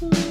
Bye.